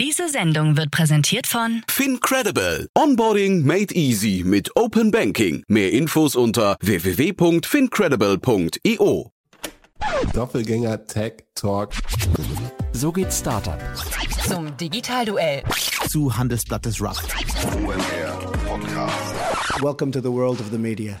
Diese Sendung wird präsentiert von FinCredible. Onboarding made easy mit Open Banking. Mehr Infos unter www.fincredible.io. Doppelgänger Tech Talk. So geht Startup. zum Digitalduell. Zu Handelsblatt des Rough. Welcome to the world of the media.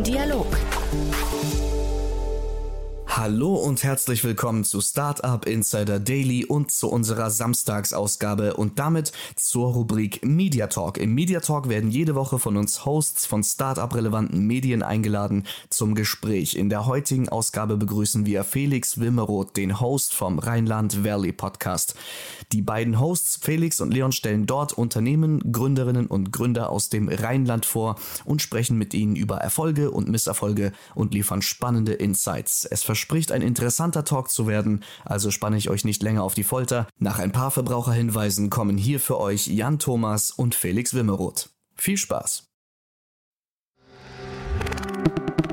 Hallo und herzlich willkommen zu Startup Insider Daily und zu unserer Samstagsausgabe und damit zur Rubrik Media Talk. Im Media Talk werden jede Woche von uns Hosts von Startup-relevanten Medien eingeladen zum Gespräch. In der heutigen Ausgabe begrüßen wir Felix Wimmeroth, den Host vom Rheinland Valley Podcast. Die beiden Hosts Felix und Leon stellen dort Unternehmen, Gründerinnen und Gründer aus dem Rheinland vor und sprechen mit ihnen über Erfolge und Misserfolge und liefern spannende Insights. Es verspricht ein interessanter Talk zu werden, also spanne ich euch nicht länger auf die Folter. Nach ein paar Verbraucherhinweisen kommen hier für euch Jan Thomas und Felix Wimmeroth. Viel Spaß!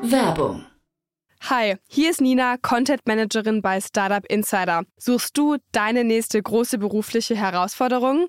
Werbung. Hi, hier ist Nina, Content Managerin bei Startup Insider. Suchst du deine nächste große berufliche Herausforderung?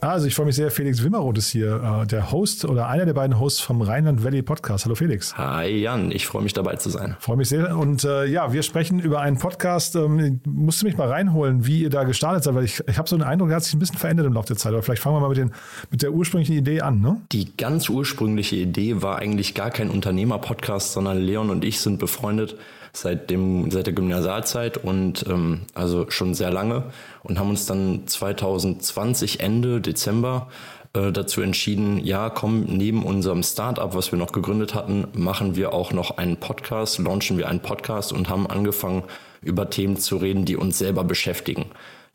Also ich freue mich sehr, Felix Wimmeroth ist hier, äh, der Host oder einer der beiden Hosts vom Rheinland Valley Podcast. Hallo Felix. Hi Jan, ich freue mich dabei zu sein. Freue mich sehr. Und äh, ja, wir sprechen über einen Podcast. Ähm, musst du mich mal reinholen, wie ihr da gestartet seid, weil ich, ich habe so den Eindruck, der hat sich ein bisschen verändert im Laufe der Zeit. Aber vielleicht fangen wir mal mit, den, mit der ursprünglichen Idee an. Ne? Die ganz ursprüngliche Idee war eigentlich gar kein Unternehmer-Podcast, sondern Leon und ich sind befreundet seit, dem, seit der Gymnasialzeit und ähm, also schon sehr lange und haben uns dann 2020 Ende Dezember äh, dazu entschieden, ja, komm, neben unserem Startup, was wir noch gegründet hatten, machen wir auch noch einen Podcast, launchen wir einen Podcast und haben angefangen, über Themen zu reden, die uns selber beschäftigen.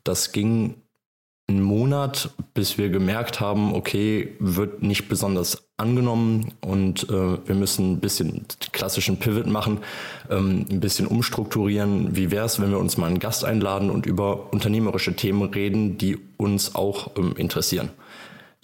Das ging einen Monat, bis wir gemerkt haben, okay, wird nicht besonders angenommen und äh, wir müssen ein bisschen klassischen Pivot machen, ähm, ein bisschen umstrukturieren. Wie wäre es, wenn wir uns mal einen Gast einladen und über unternehmerische Themen reden, die uns auch ähm, interessieren?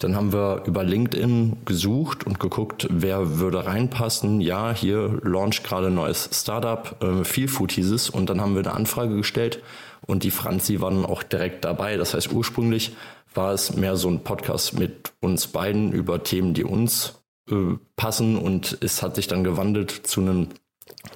Dann haben wir über LinkedIn gesucht und geguckt, wer würde reinpassen. Ja, hier launch gerade ein neues Startup, äh, Feel Food hieß es. Und dann haben wir eine Anfrage gestellt und die Franzi war dann auch direkt dabei. Das heißt, ursprünglich war es mehr so ein Podcast mit uns beiden über Themen, die uns äh, passen und es hat sich dann gewandelt zu einem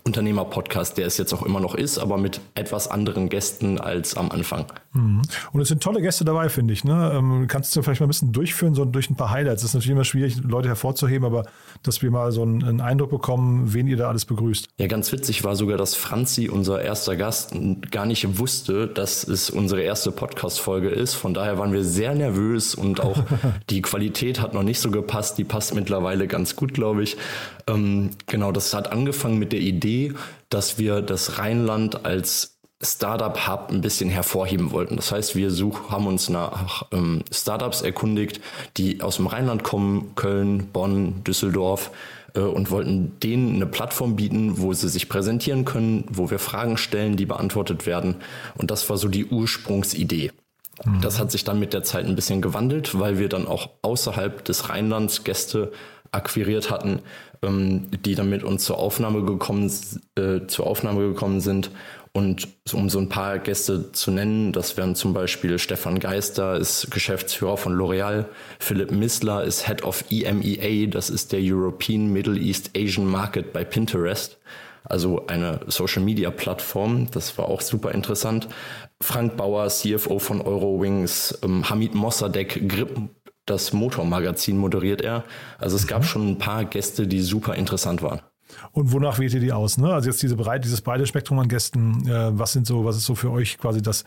Unternehmer-Podcast, der es jetzt auch immer noch ist, aber mit etwas anderen Gästen als am Anfang. Mhm. Und es sind tolle Gäste dabei, finde ich. Ne? Ähm, kannst du vielleicht mal ein bisschen durchführen, so durch ein paar Highlights? Es ist natürlich immer schwierig, Leute hervorzuheben, aber dass wir mal so einen, einen, Eindruck bekommen, wen ihr da alles begrüßt. Ja, ganz witzig war sogar, dass Franzi, unser erster Gast, gar nicht wusste, dass es unsere erste Podcast-Folge ist. Von daher waren wir sehr nervös und auch die Qualität hat noch nicht so gepasst. Die passt mittlerweile ganz gut, glaube ich. Ähm, genau, das hat angefangen mit der Idee, dass wir das Rheinland als Startup Hub ein bisschen hervorheben wollten. Das heißt, wir such, haben uns nach ähm, Startups erkundigt, die aus dem Rheinland kommen, Köln, Bonn, Düsseldorf äh, und wollten denen eine Plattform bieten, wo sie sich präsentieren können, wo wir Fragen stellen, die beantwortet werden. Und das war so die Ursprungsidee. Mhm. Das hat sich dann mit der Zeit ein bisschen gewandelt, weil wir dann auch außerhalb des Rheinlands Gäste akquiriert hatten, ähm, die dann mit uns zur Aufnahme gekommen, äh, zur Aufnahme gekommen sind. Und um so ein paar Gäste zu nennen, das wären zum Beispiel Stefan Geister, ist Geschäftsführer von L'Oreal, Philipp Missler ist Head of EMEA, das ist der European Middle East Asian Market bei Pinterest, also eine Social Media Plattform, das war auch super interessant. Frank Bauer, CFO von Eurowings, ähm, Hamid Mossadegh, Grip, das Motormagazin moderiert er. Also es gab schon ein paar Gäste, die super interessant waren. Und wonach wählt ihr die aus? Ne? Also jetzt diese breit, dieses breite Spektrum an Gästen, äh, was sind so, was ist so für euch quasi das,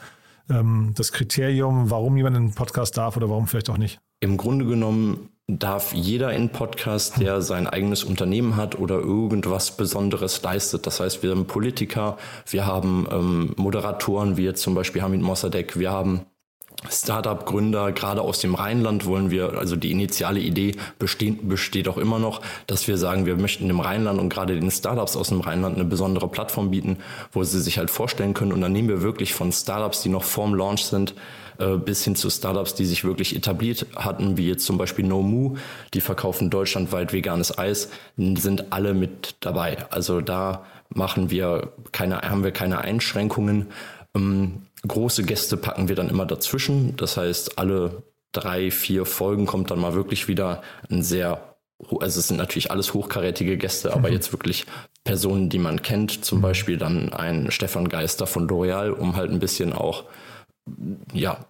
ähm, das Kriterium, warum jemand einen Podcast darf oder warum vielleicht auch nicht? Im Grunde genommen darf jeder in Podcast, der sein eigenes Unternehmen hat oder irgendwas Besonderes leistet. Das heißt, wir haben Politiker, wir haben ähm, Moderatoren, jetzt zum Beispiel Hamid Mossadegh, wir haben Startup-Gründer, gerade aus dem Rheinland wollen wir, also die initiale Idee besteht, besteht auch immer noch, dass wir sagen, wir möchten dem Rheinland und gerade den Startups aus dem Rheinland eine besondere Plattform bieten, wo sie sich halt vorstellen können. Und dann nehmen wir wirklich von Startups, die noch vorm Launch sind, äh, bis hin zu Startups, die sich wirklich etabliert hatten, wie jetzt zum Beispiel NoMu, die verkaufen deutschlandweit veganes Eis, sind alle mit dabei. Also da machen wir keine, haben wir keine Einschränkungen. Ähm, große Gäste packen wir dann immer dazwischen. Das heißt, alle drei, vier Folgen kommt dann mal wirklich wieder ein sehr also es sind natürlich alles hochkarätige Gäste, aber mhm. jetzt wirklich Personen, die man kennt, zum mhm. Beispiel dann ein Stefan Geister von L'Oreal, um halt ein bisschen auch ja,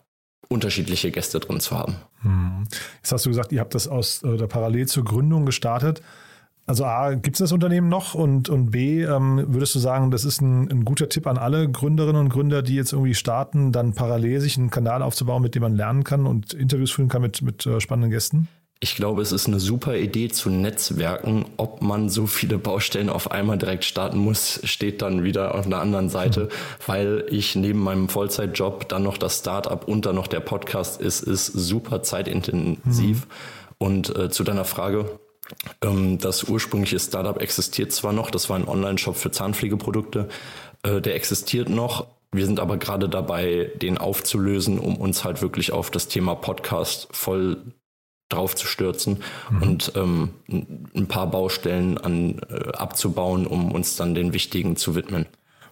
unterschiedliche Gäste drin zu haben. Hm. Jetzt hast du gesagt, ihr habt das aus oder parallel zur Gründung gestartet. Also A, gibt es das Unternehmen noch und, und B, ähm, würdest du sagen, das ist ein, ein, guter Tipp an alle Gründerinnen und Gründer, die jetzt irgendwie starten, dann parallel sich einen Kanal aufzubauen, mit dem man lernen kann und Interviews führen kann mit, mit äh, spannenden Gästen? Ich glaube, es ist eine super Idee zu Netzwerken. Ob man so viele Baustellen auf einmal direkt starten muss, steht dann wieder auf einer anderen Seite, mhm. weil ich neben meinem Vollzeitjob dann noch das Startup und dann noch der Podcast ist, ist super zeitintensiv. Mhm. Und äh, zu deiner Frage, das ursprüngliche Startup existiert zwar noch, das war ein Online-Shop für Zahnpflegeprodukte, äh, der existiert noch. Wir sind aber gerade dabei, den aufzulösen, um uns halt wirklich auf das Thema Podcast voll drauf zu stürzen mhm. und ähm, ein paar Baustellen an, äh, abzubauen, um uns dann den wichtigen zu widmen.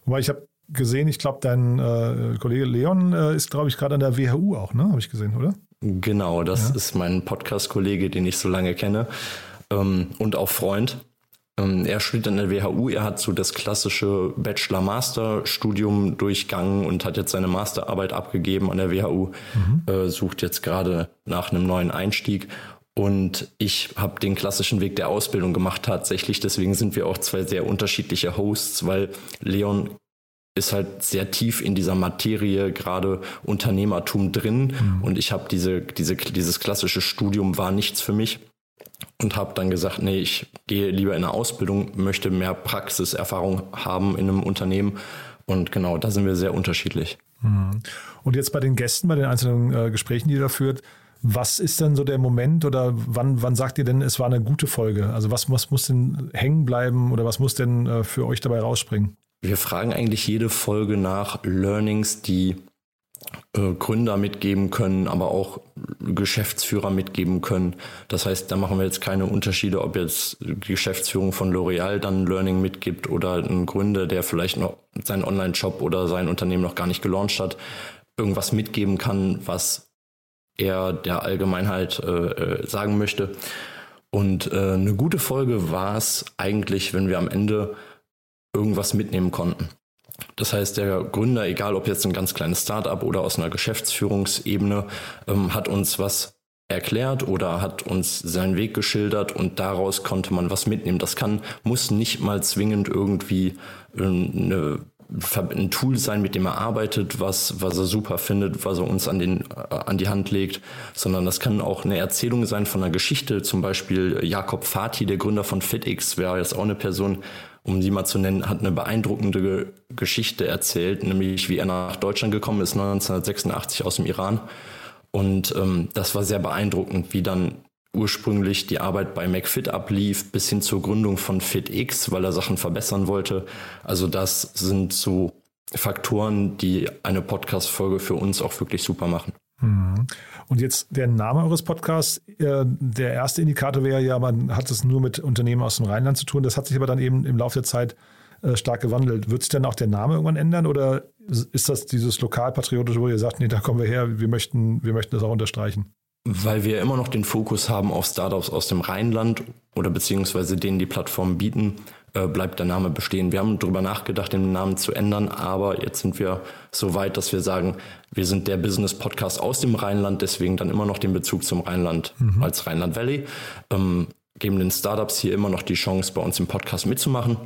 Wobei ich habe gesehen, ich glaube, dein äh, Kollege Leon äh, ist, glaube ich, gerade an der WHU auch, ne? Habe ich gesehen, oder? Genau, das ja. ist mein Podcast-Kollege, den ich so lange kenne ähm, und auch Freund. Ähm, er studiert an der WHU, er hat so das klassische Bachelor-Master-Studium durchgangen und hat jetzt seine Masterarbeit abgegeben an der WHU, mhm. äh, sucht jetzt gerade nach einem neuen Einstieg. Und ich habe den klassischen Weg der Ausbildung gemacht tatsächlich. Deswegen sind wir auch zwei sehr unterschiedliche Hosts, weil Leon ist halt sehr tief in dieser Materie, gerade Unternehmertum drin. Mhm. Und ich habe diese, diese, dieses klassische Studium war nichts für mich und habe dann gesagt, nee, ich gehe lieber in eine Ausbildung, möchte mehr Praxiserfahrung haben in einem Unternehmen. Und genau, da sind wir sehr unterschiedlich. Mhm. Und jetzt bei den Gästen, bei den einzelnen äh, Gesprächen, die ihr da führt, was ist denn so der Moment oder wann, wann sagt ihr denn, es war eine gute Folge? Also was, was muss denn hängen bleiben oder was muss denn äh, für euch dabei rausspringen? Wir fragen eigentlich jede Folge nach Learnings, die äh, Gründer mitgeben können, aber auch Geschäftsführer mitgeben können. Das heißt, da machen wir jetzt keine Unterschiede, ob jetzt die Geschäftsführung von L'Oreal dann Learning mitgibt oder ein Gründer, der vielleicht noch seinen Online-Shop oder sein Unternehmen noch gar nicht gelauncht hat, irgendwas mitgeben kann, was er der Allgemeinheit äh, äh sagen möchte. Und äh, eine gute Folge war es eigentlich, wenn wir am Ende irgendwas mitnehmen konnten. Das heißt, der Gründer, egal ob jetzt ein ganz kleines Startup oder aus einer Geschäftsführungsebene, ähm, hat uns was erklärt oder hat uns seinen Weg geschildert und daraus konnte man was mitnehmen. Das kann, muss nicht mal zwingend irgendwie ähm, eine ein Tool sein, mit dem er arbeitet, was, was er super findet, was er uns an, den, äh, an die Hand legt, sondern das kann auch eine Erzählung sein von einer Geschichte. Zum Beispiel Jakob Fati, der Gründer von FitX, wäre jetzt auch eine Person, um sie mal zu nennen, hat eine beeindruckende Geschichte erzählt, nämlich wie er nach Deutschland gekommen ist, 1986 aus dem Iran. Und ähm, das war sehr beeindruckend, wie dann ursprünglich die Arbeit bei McFit ablief, bis hin zur Gründung von FitX, weil er Sachen verbessern wollte. Also das sind so Faktoren, die eine Podcast-Folge für uns auch wirklich super machen. Mhm. Und jetzt der Name eures Podcasts, äh, der erste Indikator wäre ja, man hat es nur mit Unternehmen aus dem Rheinland zu tun. Das hat sich aber dann eben im Laufe der Zeit äh, stark gewandelt. Wird sich denn auch der Name irgendwann ändern oder ist das dieses lokalpatriotische, wo ihr sagt, nee, da kommen wir her, wir möchten, wir möchten das auch unterstreichen? Weil wir immer noch den Fokus haben auf Startups aus dem Rheinland oder beziehungsweise denen die Plattformen bieten, äh, bleibt der Name bestehen. Wir haben darüber nachgedacht, den Namen zu ändern, aber jetzt sind wir so weit, dass wir sagen, wir sind der Business-Podcast aus dem Rheinland, deswegen dann immer noch den Bezug zum Rheinland mhm. als Rheinland Valley. Ähm, geben den Startups hier immer noch die Chance, bei uns im Podcast mitzumachen.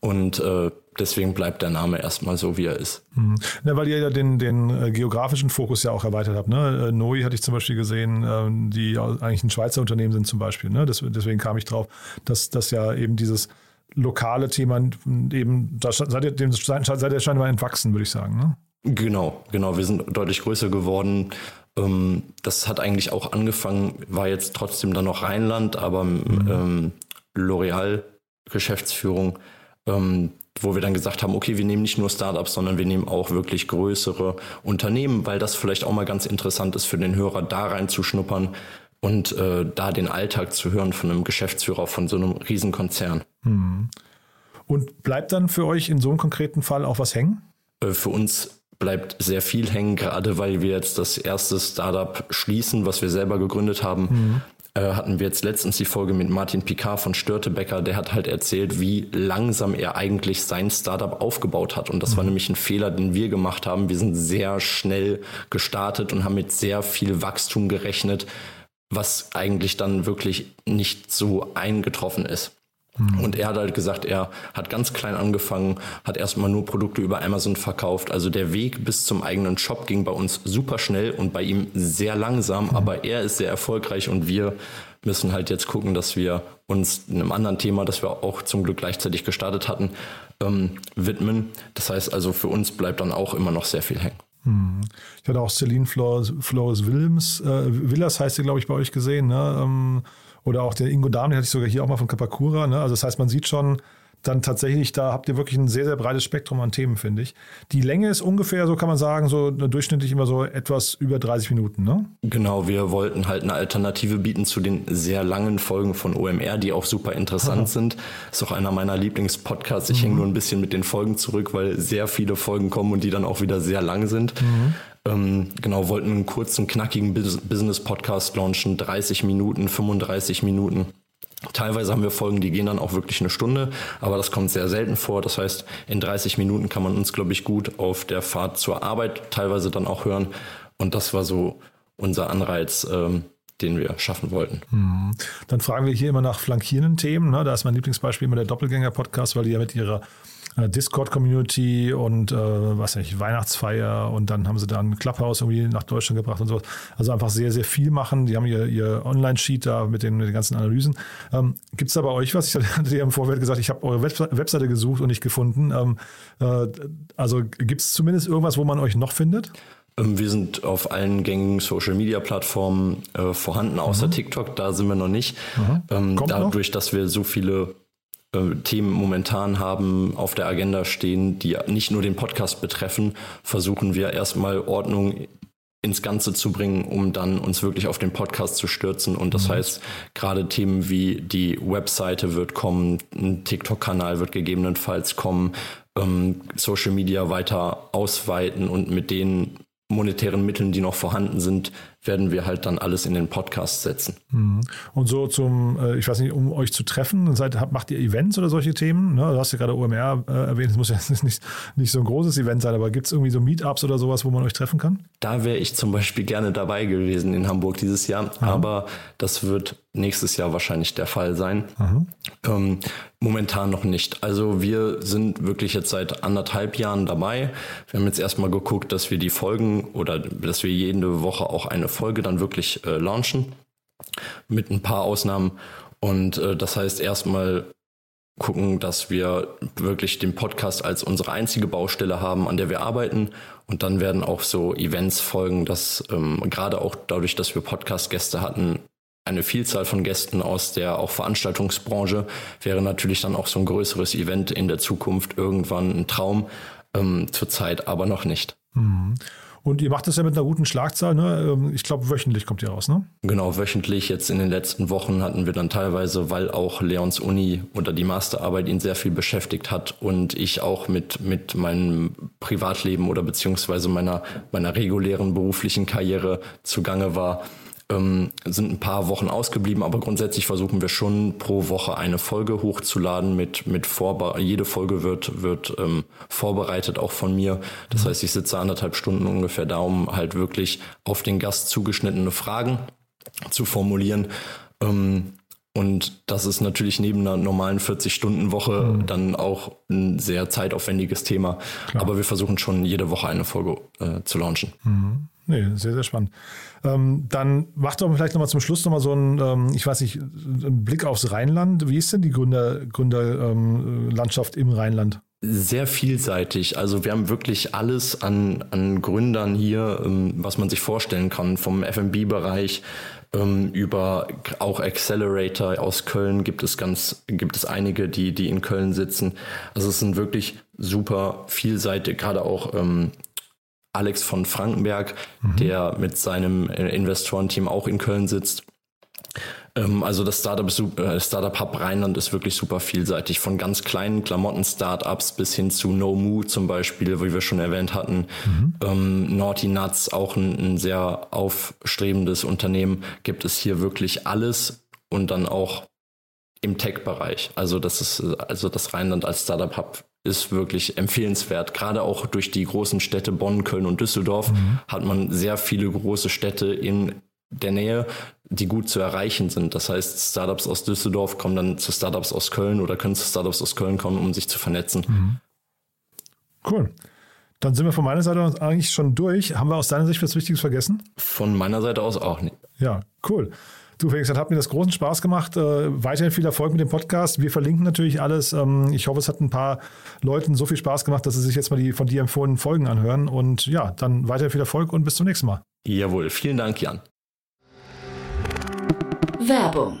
Und äh, deswegen bleibt der Name erstmal so, wie er ist. Mhm. Ja, weil ihr ja den, den äh, geografischen Fokus ja auch erweitert habt. Ne? Äh, Noi hatte ich zum Beispiel gesehen, äh, die eigentlich ein Schweizer Unternehmen sind zum Beispiel. Ne? Das, deswegen kam ich drauf, dass, dass ja eben dieses lokale Thema eben, da seid ihr, dem, seid ihr scheinbar entwachsen, würde ich sagen. Ne? Genau, genau. Wir sind deutlich größer geworden. Ähm, das hat eigentlich auch angefangen, war jetzt trotzdem dann noch Rheinland, aber mhm. ähm, L'Oreal Geschäftsführung ähm, wo wir dann gesagt haben, okay, wir nehmen nicht nur Startups, sondern wir nehmen auch wirklich größere Unternehmen, weil das vielleicht auch mal ganz interessant ist für den Hörer, da reinzuschnuppern und äh, da den Alltag zu hören von einem Geschäftsführer von so einem Riesenkonzern. Hm. Und bleibt dann für euch in so einem konkreten Fall auch was hängen? Äh, für uns bleibt sehr viel hängen, gerade weil wir jetzt das erste Startup schließen, was wir selber gegründet haben. Mhm äh, hatten wir jetzt letztens die Folge mit Martin Picard von Störtebecker, der hat halt erzählt, wie langsam er eigentlich sein Startup aufgebaut hat. Und das mhm. war nämlich ein Fehler, den wir gemacht haben. Wir sind sehr schnell gestartet und haben mit sehr viel Wachstum gerechnet, was eigentlich dann wirklich nicht so eingetroffen ist. Mhm. Und er hat halt gesagt, er hat ganz klein angefangen, hat erstmal nur Produkte über Amazon verkauft. Also der Weg bis zum eigenen Shop ging bei uns super schnell und bei ihm sehr langsam, mhm. aber er ist sehr erfolgreich und wir müssen halt jetzt gucken, dass wir uns einem anderen Thema, das wir auch zum Glück gleichzeitig gestartet hatten, ähm, widmen. Das heißt also, für uns bleibt dann auch immer noch sehr viel hängen. Mhm. Ich hatte auch Celine Flores, Flores Willems, äh, Villas heißt sie, glaube ich, bei euch gesehen. Ne? Ähm oder auch der Ingo Dahm, den hatte ich sogar hier auch mal von Kapakura. Ne? Also das heißt, man sieht schon, dann tatsächlich, da habt ihr wirklich ein sehr, sehr breites Spektrum an Themen, finde ich. Die Länge ist ungefähr, so kann man sagen, so durchschnittlich immer so etwas über 30 Minuten, ne? Genau, wir wollten halt eine Alternative bieten zu den sehr langen Folgen von OMR, die auch super interessant Aha. sind. Ist auch einer meiner Lieblingspodcasts. Ich mhm. hänge nur ein bisschen mit den Folgen zurück, weil sehr viele Folgen kommen und die dann auch wieder sehr lang sind. Mhm. Ähm, genau, wollten einen kurzen, knackigen Business-Podcast launchen, 30 Minuten, 35 Minuten. Teilweise haben wir Folgen, die gehen dann auch wirklich eine Stunde, aber das kommt sehr selten vor. Das heißt, in 30 Minuten kann man uns, glaube ich, gut auf der Fahrt zur Arbeit teilweise dann auch hören. Und das war so unser Anreiz, ähm, den wir schaffen wollten. Hm. Dann fragen wir hier immer nach flankierenden Themen. Ne? Da ist mein Lieblingsbeispiel immer der Doppelgänger-Podcast, weil die ja mit ihrer Discord-Community und äh, was nicht, Weihnachtsfeier und dann haben sie dann Clubhouse irgendwie nach Deutschland gebracht und so. Also einfach sehr, sehr viel machen. Die haben ihr, ihr Online-Sheet da mit den, mit den ganzen Analysen. Ähm, Gibt es da bei euch was? Ich hatte ja im Vorfeld gesagt, ich habe eure Web Webseite gesucht und nicht gefunden. Ähm, äh, also gibt es zumindest irgendwas, wo man euch noch findet? Ähm, wir sind auf allen gängigen Social-Media-Plattformen äh, vorhanden, außer mhm. TikTok, da sind wir noch nicht. Mhm. Ähm, dadurch, noch? dass wir so viele Themen momentan haben, auf der Agenda stehen, die nicht nur den Podcast betreffen, versuchen wir erstmal Ordnung ins Ganze zu bringen, um dann uns wirklich auf den Podcast zu stürzen. Und das mhm. heißt, gerade Themen wie die Webseite wird kommen, ein TikTok-Kanal wird gegebenenfalls kommen, ähm, Social Media weiter ausweiten und mit den monetären Mitteln, die noch vorhanden sind, werden wir halt dann alles in den Podcast setzen. Mhm. Und so zum, äh, ich weiß nicht, um euch zu treffen, seid, macht ihr Events oder solche Themen? Ne? Du hast ja gerade OMR äh, erwähnt, es muss ja nicht, nicht so ein großes Event sein, aber gibt es irgendwie so Meetups oder sowas, wo man euch treffen kann? Da wäre ich zum Beispiel gerne dabei gewesen in Hamburg dieses Jahr, Aha. aber das wird nächstes Jahr wahrscheinlich der Fall sein. Ähm, momentan noch nicht. Also wir sind wirklich jetzt seit anderthalb Jahren dabei. Wir haben jetzt erstmal geguckt, dass wir die Folgen oder dass wir jede Woche auch eine Folge dann wirklich äh, launchen. Mit ein paar Ausnahmen. Und äh, das heißt erstmal gucken, dass wir wirklich den Podcast als unsere einzige Baustelle haben, an der wir arbeiten. Und dann werden auch so Events folgen, dass ähm, gerade auch dadurch, dass wir Podcast-Gäste hatten, eine Vielzahl von Gästen aus der auch Veranstaltungsbranche wäre natürlich dann auch so ein größeres Event in der Zukunft irgendwann ein Traum, ähm, zurzeit aber noch nicht. Mhm. Und ihr macht das ja mit einer guten Schlagzahl, ne? Ähm, ich glaube, wöchentlich kommt ihr raus, ne? Genau, wöchentlich. Jetzt in den letzten Wochen hatten wir dann teilweise, weil auch Leons Uni oder die Masterarbeit ihn sehr viel beschäftigt hat und ich auch mit, mit meinem Privatleben oder beziehungsweise meiner, meiner regulären beruflichen Karriere zugange war, ähm, sind ein paar Wochen ausgeblieben, aber grundsätzlich versuchen wir schon pro Woche eine Folge hochzuladen mit, mit Vorbe jede Folge wird, wird ähm, vorbereitet, auch von mir. Das heißt, ich sitze anderthalb Stunden ungefähr da, um halt wirklich auf den Gast zugeschnittene Fragen zu formulieren. Ähm, Und das ist natürlich neben einer normalen 40-Stunden-Woche mhm. dann auch ein sehr zeitaufwendiges Thema. Klar. Aber wir versuchen schon jede Woche eine Folge äh, zu launchen. Mhm. Nee, sehr, sehr spannend. Ähm, dann mach doch vielleicht nochmal zum Schluss nochmal so einen, ähm, ich weiß nicht, einen Blick aufs Rheinland. Wie ist denn die Gründer, Gründerlandschaft ähm, im Rheinland? Sehr vielseitig. Also wir haben wirklich alles an, an Gründern hier, ähm, was man sich vorstellen kann, vom FB-Bereich ähm, über auch Accelerator aus Köln gibt es ganz, gibt es einige, die, die in Köln sitzen. Also es sind wirklich super vielseitig, gerade auch ähm, Alex von Frankenberg, mhm. der mit seinem Investorenteam auch in Köln sitzt. Ähm, also das Startup, äh, Startup Hub Rheinland ist wirklich super vielseitig. Von ganz kleinen Klamotten-Startups bis hin zu No Moo zum Beispiel, wie wir schon erwähnt hatten. Mhm. Ähm, Naughty Nuts, auch ein, ein sehr aufstrebendes Unternehmen, gibt es hier wirklich alles und dann auch im Tech-Bereich. Also das ist, also das Rheinland als Startup Hub ist wirklich empfehlenswert. Gerade auch durch die großen Städte Bonn, Köln und Düsseldorf mhm. hat man sehr viele große Städte in der Nähe, die gut zu erreichen sind. Das heißt, Startups aus Düsseldorf kommen dann zu Startups aus Köln oder können zu Startups aus Köln kommen, um sich zu vernetzen. Mhm. Cool. Dann sind wir von meiner Seite aus eigentlich schon durch. Haben wir aus deiner Sicht was Wichtiges vergessen? Von meiner Seite aus auch nicht. Ja, cool. Du, Felix, das hat mir das großen Spaß gemacht. Äh, weiterhin viel Erfolg mit dem Podcast. Wir verlinken natürlich alles. Ähm, ich hoffe, es hat ein paar Leuten so viel Spaß gemacht, dass sie sich jetzt mal die von dir empfohlenen Folgen anhören. Und ja, dann weiterhin viel Erfolg und bis zum nächsten Mal. Jawohl, vielen Dank, Jan. Werbung.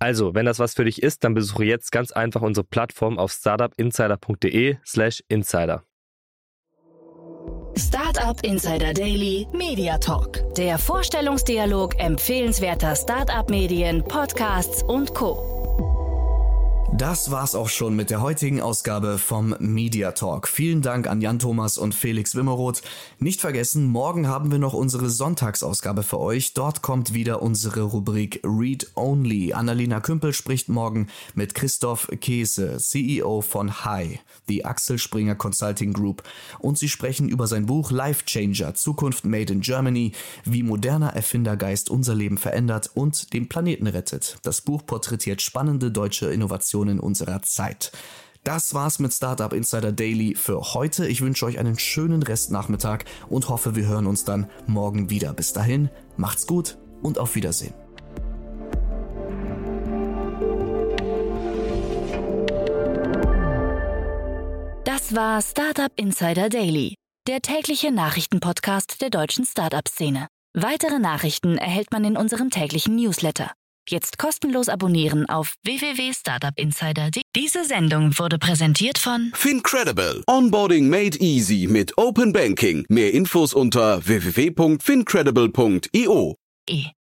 Also, wenn das was für dich ist, dann besuche jetzt ganz einfach unsere Plattform auf startupinsider.de/slash insider. Startup Insider Daily Media Talk. Der Vorstellungsdialog empfehlenswerter Startup-Medien, Podcasts und Co. Das war's auch schon mit der heutigen Ausgabe vom Media Talk. Vielen Dank an Jan Thomas und Felix Wimmeroth. Nicht vergessen, morgen haben wir noch unsere Sonntagsausgabe für euch. Dort kommt wieder unsere Rubrik Read Only. Annalena Kümpel spricht morgen mit Christoph Käse, CEO von Hi, die Axel Springer Consulting Group. Und sie sprechen über sein Buch Life Changer, Zukunft Made in Germany, wie moderner Erfindergeist unser Leben verändert und den Planeten rettet. Das Buch porträtiert spannende deutsche Innovationen Innovationen unserer Zeit. Das war's mit Startup Insider Daily für heute. Ich wünsche euch einen schönen Restnachmittag und hoffe, wir hören uns dann morgen wieder. Bis dahin, macht's gut und auf Wiedersehen. Das war Startup Insider Daily, der tägliche Nachrichtenpodcast der deutschen Startup-Szene. Weitere Nachrichten erhält man in unserem täglichen Newsletter. Jetzt kostenlos abonnieren auf www.startupinsider.de. Diese Sendung wurde präsentiert von Fincredible. Onboarding made easy mit Open Banking. Mehr Infos unter www.fincredible.io. E.